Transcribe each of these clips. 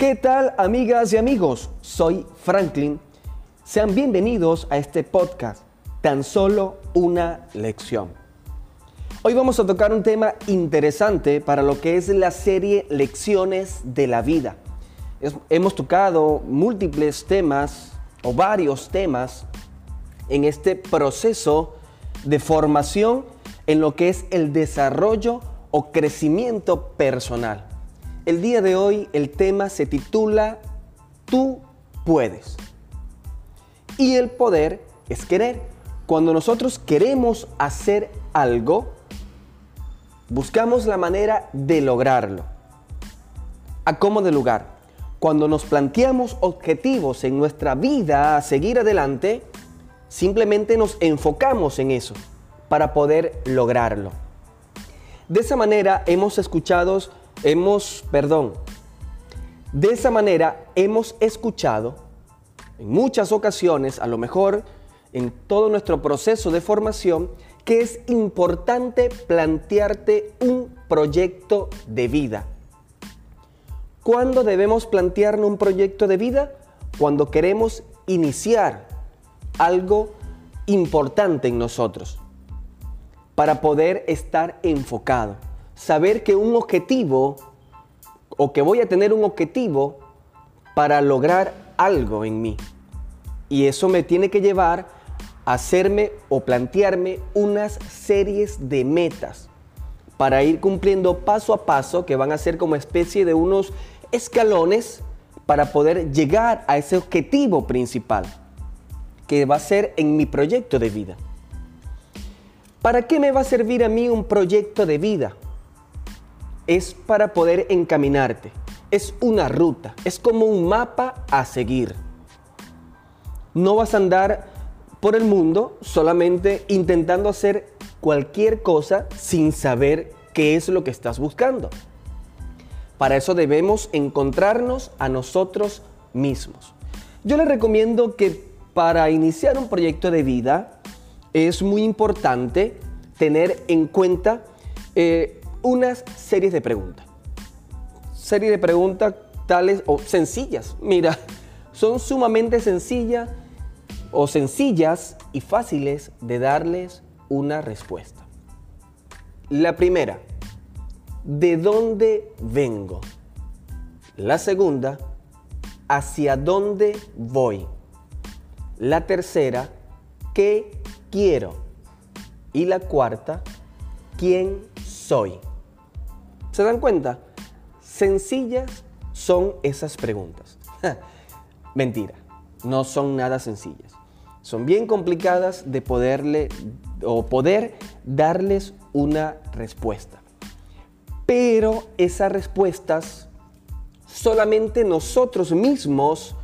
¿Qué tal amigas y amigos? Soy Franklin. Sean bienvenidos a este podcast, tan solo una lección. Hoy vamos a tocar un tema interesante para lo que es la serie Lecciones de la Vida. hemos tocado múltiples temas o varios temas en este proceso de formación en lo que es el desarrollo o crecimiento personal. El día de hoy el tema se titula Tú puedes. Y el poder es querer. Cuando nosotros queremos hacer algo, buscamos la manera de lograrlo. ¿A cómo de lugar? Cuando nos planteamos objetivos en nuestra vida a seguir adelante, simplemente nos enfocamos en eso para poder lograrlo. De esa manera hemos escuchado, hemos, perdón, de esa manera hemos escuchado en muchas ocasiones, a lo mejor en todo nuestro proceso de formación, que es importante plantearte un proyecto de vida. ¿Cuándo debemos plantearnos un proyecto de vida? Cuando queremos iniciar algo importante en nosotros para poder estar enfocado. Saber que un objetivo o que voy a tener un objetivo para lograr algo en mí. Y eso me tiene que llevar a hacerme o plantearme unas series de metas para ir cumpliendo paso a paso que van a ser como especie de unos escalones para poder llegar a ese objetivo principal que va a ser en mi proyecto de vida. ¿Para qué me va a servir a mí un proyecto de vida? Es para poder encaminarte. Es una ruta. Es como un mapa a seguir. No vas a andar por el mundo solamente intentando hacer cualquier cosa sin saber qué es lo que estás buscando. Para eso debemos encontrarnos a nosotros mismos. Yo les recomiendo que para iniciar un proyecto de vida, es muy importante tener en cuenta eh, unas series de preguntas. Series de preguntas tales o sencillas. Mira, son sumamente sencillas o sencillas y fáciles de darles una respuesta. La primera, ¿de dónde vengo? La segunda, ¿hacia dónde voy? La tercera, ¿qué quiero? Y la cuarta, ¿quién soy? ¿Se dan cuenta? Sencillas son esas preguntas. Mentira, no son nada sencillas. Son bien complicadas de poderle o poder darles una respuesta. Pero esas respuestas solamente nosotros mismos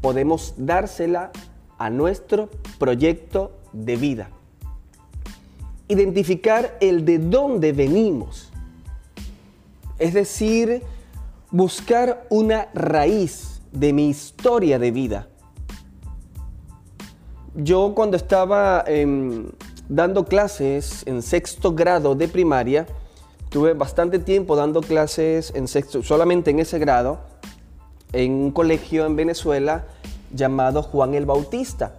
podemos dársela a nuestro proyecto de vida. Identificar el de dónde venimos. Es decir, buscar una raíz de mi historia de vida. Yo cuando estaba em, dando clases en sexto grado de primaria, tuve bastante tiempo dando clases en sexto, solamente en ese grado, en un colegio en Venezuela llamado Juan el Bautista.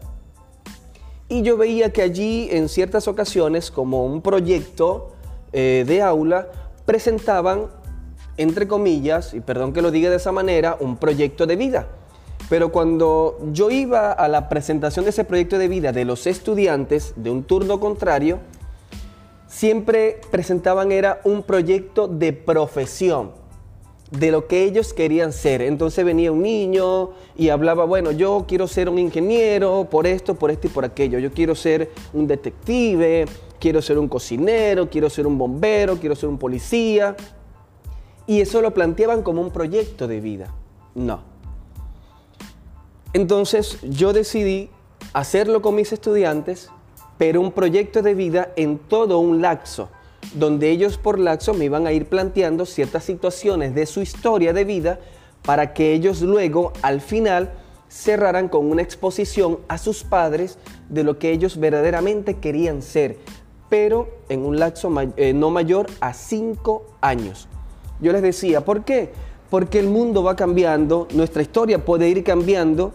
Y yo veía que allí en ciertas ocasiones, como un proyecto eh, de aula, presentaban, entre comillas, y perdón que lo diga de esa manera, un proyecto de vida. Pero cuando yo iba a la presentación de ese proyecto de vida de los estudiantes de un turno contrario, siempre presentaban era un proyecto de profesión de lo que ellos querían ser. Entonces venía un niño y hablaba, bueno, yo quiero ser un ingeniero por esto, por esto y por aquello. Yo quiero ser un detective, quiero ser un cocinero, quiero ser un bombero, quiero ser un policía. Y eso lo planteaban como un proyecto de vida. No. Entonces yo decidí hacerlo con mis estudiantes, pero un proyecto de vida en todo un lapso donde ellos por laxo me iban a ir planteando ciertas situaciones de su historia de vida para que ellos luego al final cerraran con una exposición a sus padres de lo que ellos verdaderamente querían ser, pero en un lapso eh, no mayor a cinco años. Yo les decía, ¿por qué? porque el mundo va cambiando, nuestra historia puede ir cambiando,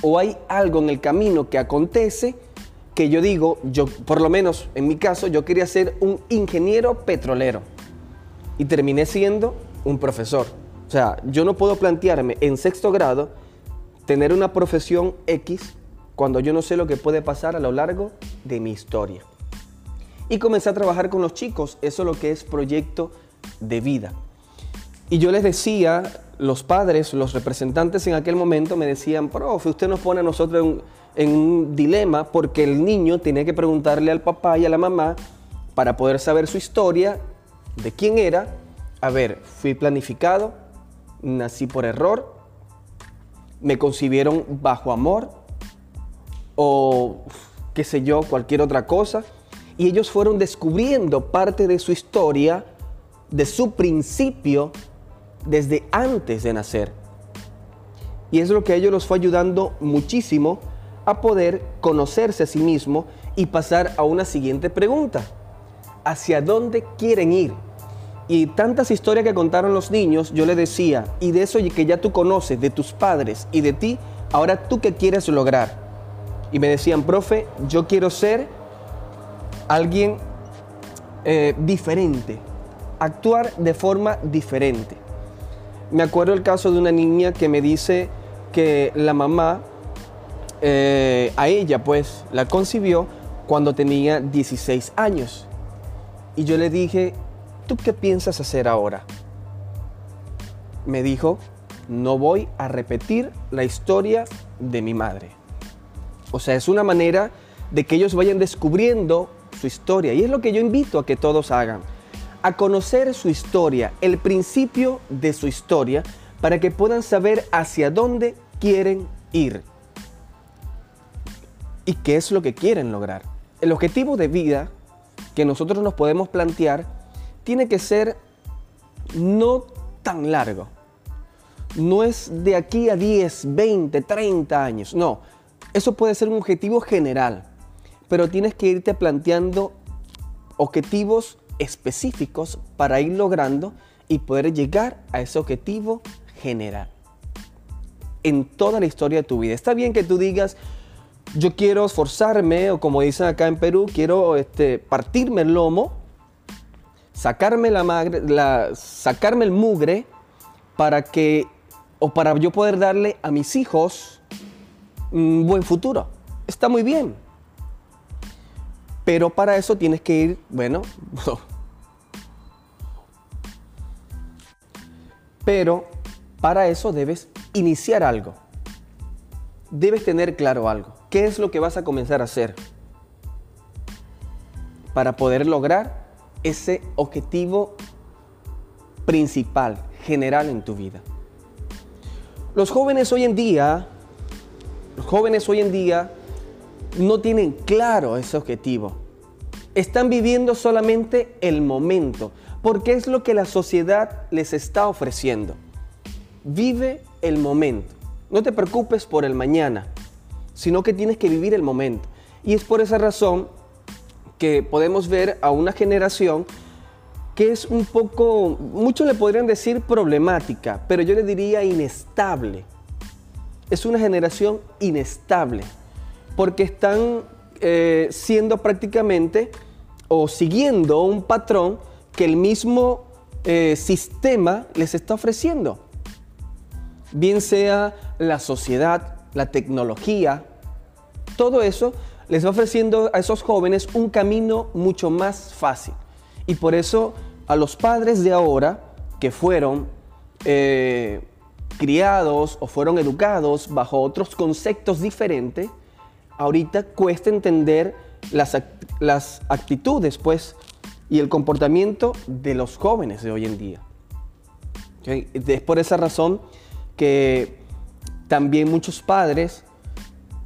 o hay algo en el camino que acontece que yo digo, yo por lo menos en mi caso, yo quería ser un ingeniero petrolero y terminé siendo un profesor. O sea, yo no puedo plantearme en sexto grado tener una profesión X cuando yo no sé lo que puede pasar a lo largo de mi historia. Y comencé a trabajar con los chicos, eso es lo que es proyecto de vida. Y yo les decía, los padres, los representantes en aquel momento me decían, profe, usted nos pone a nosotros en, un dilema porque el niño tenía que preguntarle al papá y a la mamá para poder saber su historia, de quién era. A ver, fui planificado, nací por error, me concibieron bajo amor o qué sé yo, cualquier otra cosa. Y ellos fueron descubriendo parte de su historia, de su principio desde antes de nacer. Y es lo que a ellos los fue ayudando muchísimo a poder conocerse a sí mismo y pasar a una siguiente pregunta. ¿Hacia dónde quieren ir? Y tantas historias que contaron los niños, yo les decía, y de eso que ya tú conoces, de tus padres y de ti, ahora tú qué quieres lograr. Y me decían, profe, yo quiero ser alguien eh, diferente, actuar de forma diferente. Me acuerdo el caso de una niña que me dice que la mamá eh, a ella pues la concibió cuando tenía 16 años. Y yo le dije, ¿tú qué piensas hacer ahora? Me dijo, no voy a repetir la historia de mi madre. O sea, es una manera de que ellos vayan descubriendo su historia. Y es lo que yo invito a que todos hagan a conocer su historia, el principio de su historia, para que puedan saber hacia dónde quieren ir y qué es lo que quieren lograr. El objetivo de vida que nosotros nos podemos plantear tiene que ser no tan largo. No es de aquí a 10, 20, 30 años. No, eso puede ser un objetivo general, pero tienes que irte planteando objetivos específicos para ir logrando y poder llegar a ese objetivo general en toda la historia de tu vida. Está bien que tú digas, yo quiero esforzarme, o como dicen acá en Perú, quiero este, partirme el lomo, sacarme, la, la sacarme el mugre para que, o para yo poder darle a mis hijos un buen futuro. Está muy bien. Pero para eso tienes que ir, bueno, pero para eso debes iniciar algo. Debes tener claro algo. ¿Qué es lo que vas a comenzar a hacer para poder lograr ese objetivo principal, general en tu vida? Los jóvenes hoy en día, los jóvenes hoy en día no tienen claro ese objetivo. Están viviendo solamente el momento, porque es lo que la sociedad les está ofreciendo. Vive el momento. No te preocupes por el mañana, sino que tienes que vivir el momento. Y es por esa razón que podemos ver a una generación que es un poco, muchos le podrían decir problemática, pero yo le diría inestable. Es una generación inestable porque están eh, siendo prácticamente o siguiendo un patrón que el mismo eh, sistema les está ofreciendo. Bien sea la sociedad, la tecnología, todo eso les va ofreciendo a esos jóvenes un camino mucho más fácil. Y por eso a los padres de ahora que fueron eh, criados o fueron educados bajo otros conceptos diferentes, ahorita cuesta entender las, las actitudes, pues, y el comportamiento de los jóvenes de hoy en día. Es por esa razón que también muchos padres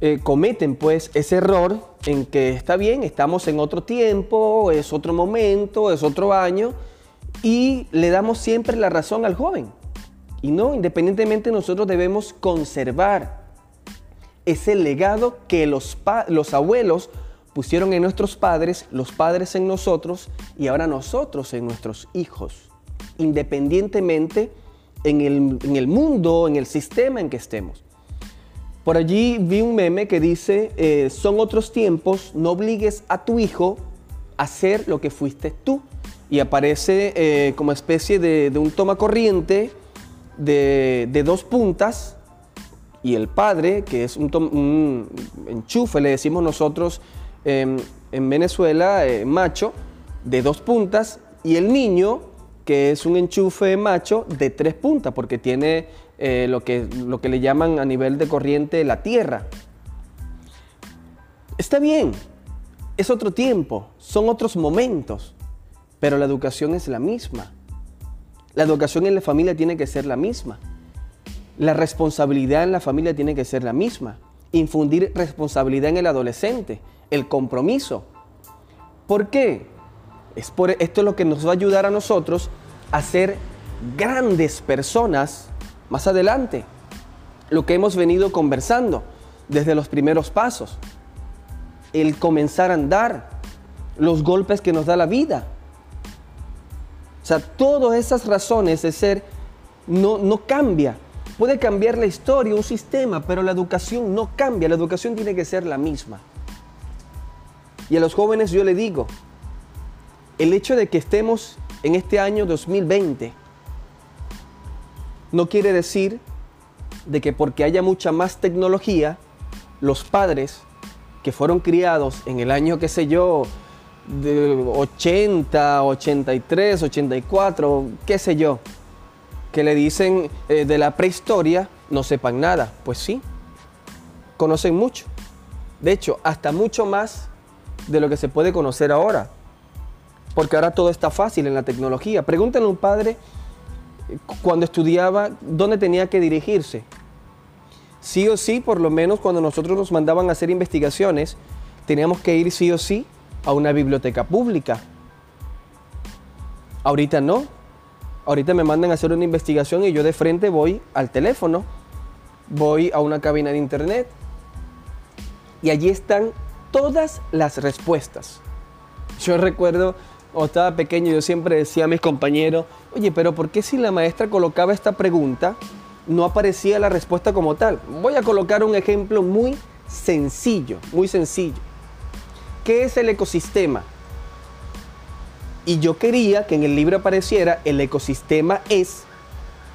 eh, cometen pues ese error en que está bien, estamos en otro tiempo, es otro momento, es otro año, y le damos siempre la razón al joven. Y no, independientemente nosotros debemos conservar ese legado que los, los abuelos pusieron en nuestros padres, los padres en nosotros y ahora nosotros en nuestros hijos, independientemente en el, mundo, en el sistema en que estemos. Por allí vi un meme que dice, eh, son otros tiempos, no obligues a tu hijo a hacer lo que fuiste tú. Y aparece eh, como especie de, un toma corriente de, dos puntas y el padre, que es un, enchufe, le decimos nosotros em, en Venezuela, eh, macho, de dos puntas, y el niño, que es un enchufe macho de tres puntas, porque tiene eh, lo, que, lo que le llaman a nivel de corriente la tierra. Está bien, es otro tiempo, son otros momentos, pero la educación es la misma. La educación en la familia tiene que ser la misma. La responsabilidad en la familia tiene que ser la misma. Infundir responsabilidad en el adolescente, el compromiso. ¿Por qué? Es por, esto es lo que nos va a ayudar a nosotros a ser grandes personas más adelante. Lo que hemos venido conversando desde los primeros pasos. El comenzar a andar, los golpes que nos da la vida. O sea, todas esas razones de ser no, no cambia. Puede cambiar la historia, un sistema, pero la educación no cambia. La educación tiene que ser la misma. Y a los jóvenes yo le digo, el hecho de que estemos en este año 2020 no quiere decir de que porque haya mucha más tecnología, los padres que fueron criados en el año, qué sé yo, de 80, 83, 84, qué sé yo, que le dicen eh, de la prehistoria, no sepan nada. Pues sí, conocen mucho. De hecho, hasta mucho más de lo que se puede conocer ahora porque ahora todo está fácil en la tecnología. Pregúntenle a un padre cuando estudiaba dónde tenía que dirigirse. Sí o sí, por lo menos cuando nosotros nos mandaban a hacer investigaciones, teníamos que ir sí o sí a una biblioteca pública. Ahorita no. Ahorita me mandan a hacer una investigación y yo de frente voy al teléfono, voy a una cabina de internet y allí están todas las respuestas. Yo recuerdo o estaba pequeño, yo siempre decía a mis compañeros, oye, pero ¿por qué si la maestra colocaba esta pregunta, no aparecía la respuesta como tal? Voy a colocar un ejemplo muy sencillo, muy sencillo. ¿Qué es el ecosistema? Y yo quería que en el libro apareciera el ecosistema es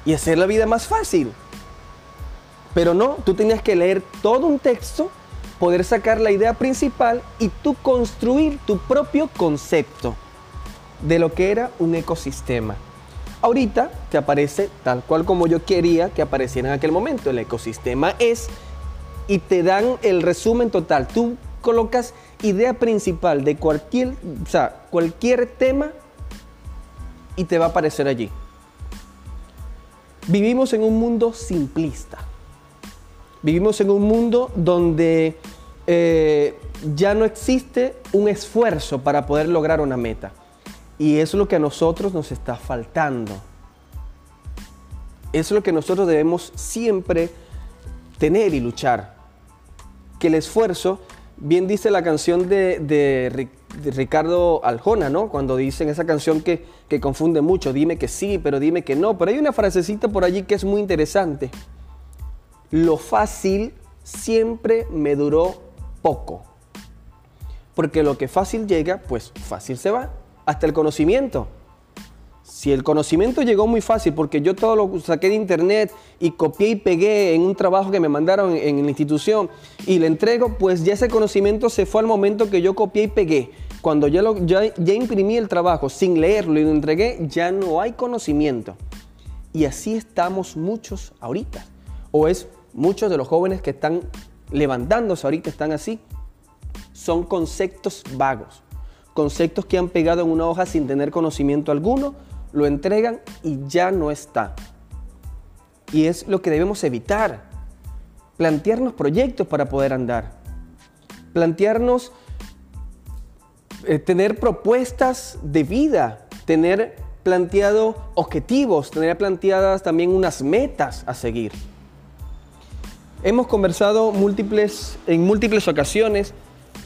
y hacer la vida más fácil. Pero no, tú tenías que leer todo un texto, poder sacar la idea principal y tú construir tu propio concepto de lo que era un ecosistema. Ahorita te aparece tal cual como yo quería que apareciera en aquel momento. El ecosistema es y te dan el resumen total. Tú colocas idea principal de cualquier, o sea, cualquier tema y te va a aparecer allí. Vivimos en un mundo simplista. Vivimos en un mundo donde eh, ya no existe un esfuerzo para poder lograr una meta. Y es lo que a nosotros nos está faltando. Es lo que nosotros debemos siempre tener y luchar. Que el esfuerzo, bien dice la canción de, Ricardo Aljona, ¿no? Cuando dicen esa canción que, que confunde mucho, dime que sí, pero dime que no. Pero hay una frasecita por allí que es muy interesante. Lo fácil siempre me duró poco. Porque lo que fácil llega, pues fácil se va hasta el conocimiento. Si el conocimiento llegó muy fácil, porque yo todo lo saqué de internet y copié y pegué en un trabajo que me mandaron en, la institución y le entrego, pues ya ese conocimiento se fue al momento que yo copié y pegué. Cuando ya, lo, ya, ya imprimí el trabajo sin leerlo y lo entregué, ya no hay conocimiento. Y así estamos muchos ahorita. O es muchos de los jóvenes que están levantándose ahorita están así. Son conceptos vagos conceptos que han pegado en una hoja sin tener conocimiento alguno, lo entregan y ya no está. Y es lo que debemos evitar. Plantearnos proyectos para poder andar. Plantearnos eh, tener propuestas de vida, tener planteado objetivos, tener planteadas también unas metas a seguir. Hemos conversado múltiples, en múltiples ocasiones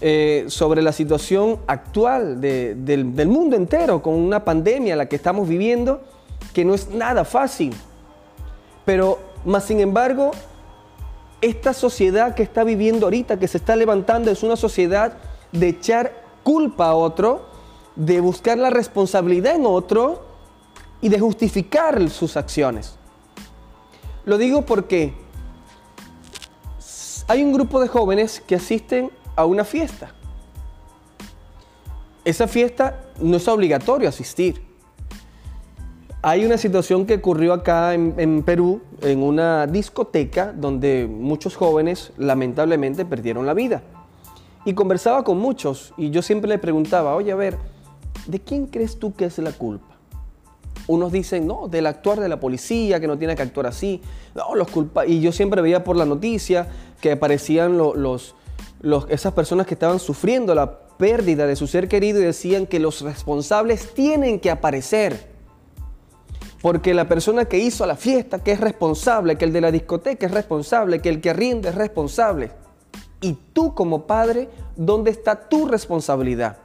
eh, sobre la situación actual del, mundo entero con una pandemia la que estamos viviendo, que no es nada fácil. Pero, más sin embargo, esta sociedad que está viviendo ahorita, que se está levantando, es una sociedad de echar culpa a otro, de buscar la responsabilidad en otro y de justificar sus acciones. Lo digo porque hay un grupo de jóvenes que asisten a una fiesta. Esa fiesta no es obligatorio asistir. Hay una situación que ocurrió acá en, Perú, en una discoteca, donde muchos jóvenes lamentablemente perdieron la vida. Y conversaba con muchos y yo siempre le preguntaba, oye, a ver, ¿de quién crees tú que es la culpa? Unos dicen, no, del actuar de la policía, que no tiene que actuar así. No, los culpa Y yo siempre veía por la noticia que aparecían los, esas personas que estaban sufriendo la pérdida de su ser querido y decían que los responsables tienen que aparecer. Porque la persona que hizo la fiesta, que es responsable, que el de la discoteca es responsable, que el que rinde es responsable. Y tú como padre, ¿dónde está tu responsabilidad?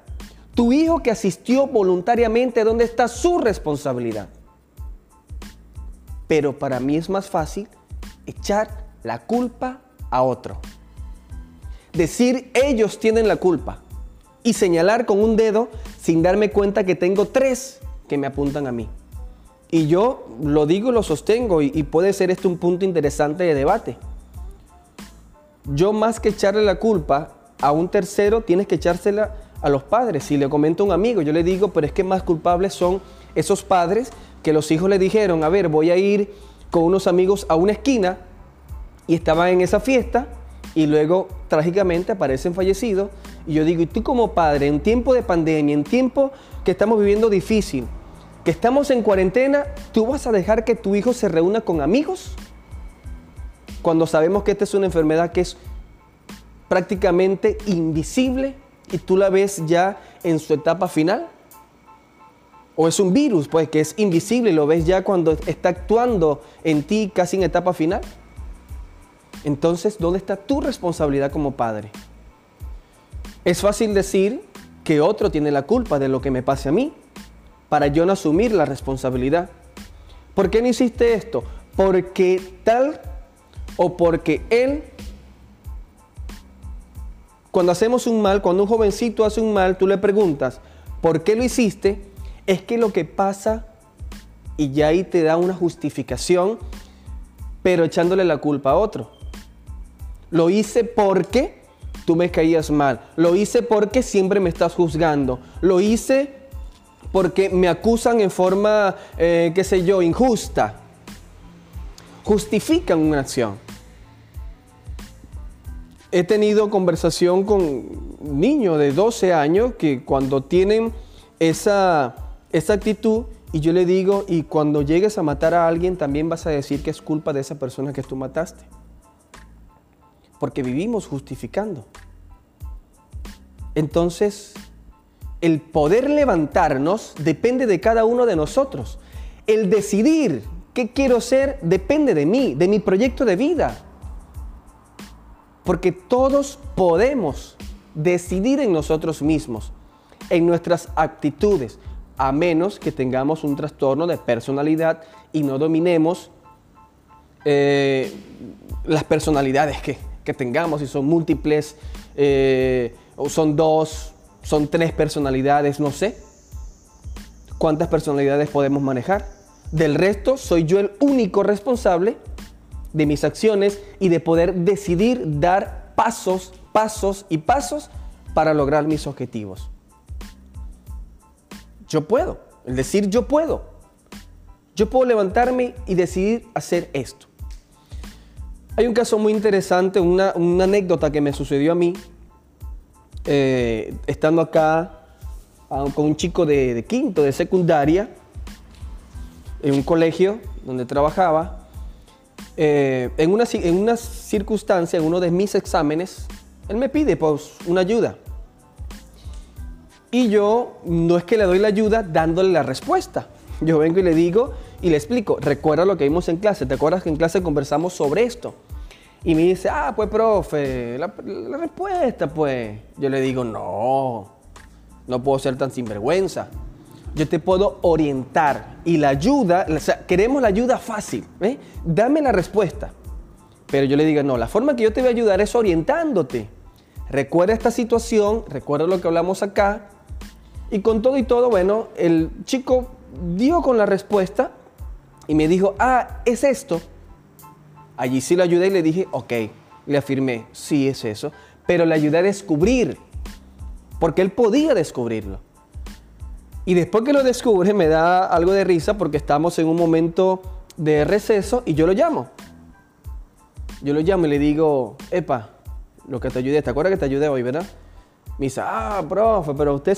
Tu hijo que asistió voluntariamente, ¿dónde está su responsabilidad? Pero para mí es más fácil echar la culpa a otro. Decir ellos tienen la culpa y señalar con un dedo sin darme cuenta que tengo tres que me apuntan a mí. Y yo lo digo y lo sostengo y, puede ser este un punto interesante de debate. Yo más que echarle la culpa a un tercero, tienes que echársela a los padres. Si le comento a un amigo, yo le digo, pero es que más culpables son esos padres que los hijos le dijeron, a ver, voy a ir con unos amigos a una esquina y estaban en esa fiesta y luego trágicamente aparecen fallecidos. Y yo digo, y tú como padre, en tiempo de pandemia, en tiempo que estamos viviendo difícil, que estamos en cuarentena, ¿tú vas a dejar que tu hijo se reúna con amigos? Cuando sabemos que esta es una enfermedad que es prácticamente invisible y tú la ves ya en su etapa final. O es un virus, pues, que es invisible y lo ves ya cuando está actuando en ti casi en etapa final. Entonces, ¿dónde está tu responsabilidad como padre? Es fácil decir que otro tiene la culpa de lo que me pase a mí, para yo no asumir la responsabilidad. ¿Por qué no hiciste esto? Porque tal o porque él, cuando hacemos un mal, cuando un jovencito hace un mal, tú le preguntas, ¿por qué lo hiciste? Es que lo que pasa, y ya ahí te da una justificación, pero echándole la culpa a otro. Lo hice porque tú me caías mal. Lo hice porque siempre me estás juzgando. Lo hice porque me acusan en forma, eh, qué sé yo, injusta. Justifican una acción. He tenido conversación con niños de 12 años que cuando tienen esa, esa actitud y yo le digo, y cuando llegues a matar a alguien también vas a decir que es culpa de esa persona que tú mataste. Porque vivimos justificando. Entonces, el poder levantarnos depende de cada uno de nosotros. El decidir qué quiero ser depende de mí, de mi proyecto de vida. Porque todos podemos decidir en nosotros mismos, en nuestras actitudes, a menos que tengamos un trastorno de personalidad y no dominemos eh, las personalidades que, tengamos, si son múltiples, eh, son dos, son tres personalidades, no sé. ¿Cuántas personalidades podemos manejar? Del resto, soy yo el único responsable de mis acciones y de poder decidir dar pasos, pasos y pasos para lograr mis objetivos. Yo puedo, el decir yo puedo. Yo puedo levantarme y decidir hacer esto. Hay un caso muy interesante, una, anécdota que me sucedió a mí eh, estando acá ah, con un chico de, quinto, de secundaria, en un colegio donde trabajaba, eh, en, una, en una circunstancia, en uno de mis exámenes, él me pide pues, una ayuda. Y yo no es que le doy la ayuda dándole la respuesta. Yo vengo y le digo y le explico, recuerda lo que vimos en clase, ¿te acuerdas que en clase conversamos sobre esto? Y me dice, ah, pues profe, la, respuesta, pues. Yo le digo, no, no puedo ser tan sinvergüenza. yo te puedo orientar. Y la ayuda, o sea, queremos la ayuda fácil. ¿eh? Dame la respuesta. Pero yo le digo, no, la forma que yo te voy a ayudar es orientándote. Recuerda esta situación, recuerda lo que hablamos acá. Y con todo y todo, bueno, el chico dio con la respuesta y me dijo, ah, es esto. Allí sí lo ayudé y le dije, ok. Le afirmé, sí es eso. Pero le ayudé a descubrir, porque él podía descubrirlo. Y después que lo descubre me da algo de risa porque estamos en un momento de receso y yo lo llamo. Yo lo llamo y le digo, epa, lo que te ayudé, ¿te acuerdas que te ayudé hoy, verdad? Me dice, ah, profe, pero usted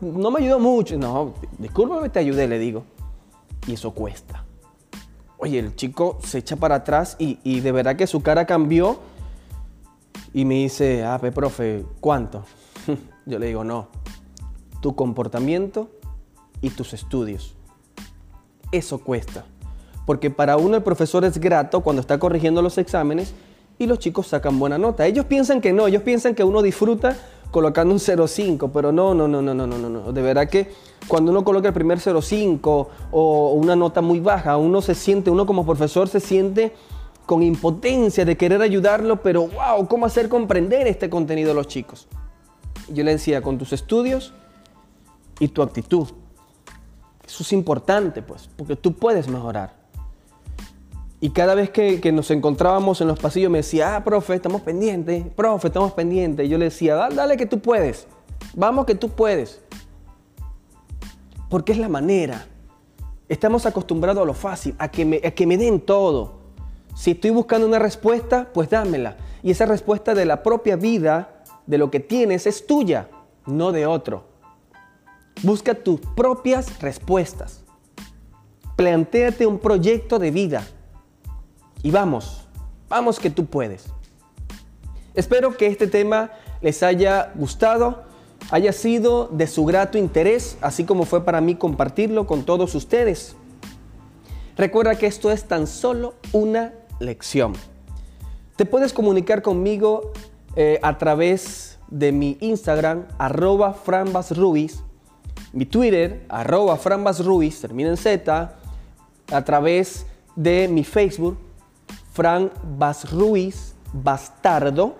no me ayudó mucho. No, discúlpame, te ayudé, le digo. Y eso cuesta. Oye, el chico se echa para atrás y, de verdad que su cara cambió. Y me dice, ah, profe, ¿cuánto? Yo le digo, no, tu comportamiento y tus estudios. Eso cuesta. Porque para uno el profesor es grato cuando está corrigiendo los exámenes y los chicos sacan buena nota. Ellos piensan que no, ellos piensan que uno disfruta colocando un 0,5, pero no, no, no, no, no, no, no. De verdad que cuando uno coloca el primer 0,5 o una nota muy baja, uno se siente, uno como profesor se siente con impotencia de querer ayudarlo, pero wow, ¿cómo hacer comprender este contenido a los chicos? Yo le decía, con tus estudios y tu actitud. Eso es importante, pues, porque tú puedes mejorar. Y cada vez que, nos encontrábamos en los pasillos me decía, ah, profe, estamos pendientes, profe, estamos pendientes. Y yo le decía, dale, dale que tú puedes, vamos que tú puedes. Porque es la manera. Estamos acostumbrados a lo fácil, a que me, a que me den todo. Si estoy buscando una respuesta, pues dámela. Y esa respuesta de la propia vida, de lo que tienes, es tuya, no de otro. Busca tus propias respuestas. Plantéate un proyecto de vida. Y vamos, vamos que tú puedes. Espero que este tema les haya gustado, haya sido de su grato interés, así como fue para mí compartirlo con todos ustedes. Recuerda que esto es tan solo una lección. Te puedes comunicar conmigo eh, a través de mi Instagram, arroba frambasruiz, mi Twitter, arroba Ruiz, termina en Z, a través de mi Facebook, Fran Ruiz Bastardo.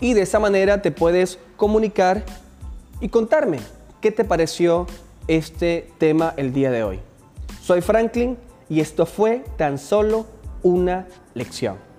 Y de esa manera te puedes comunicar y contarme qué te pareció este tema el día de hoy. Soy Franklin y esto fue tan solo una lección.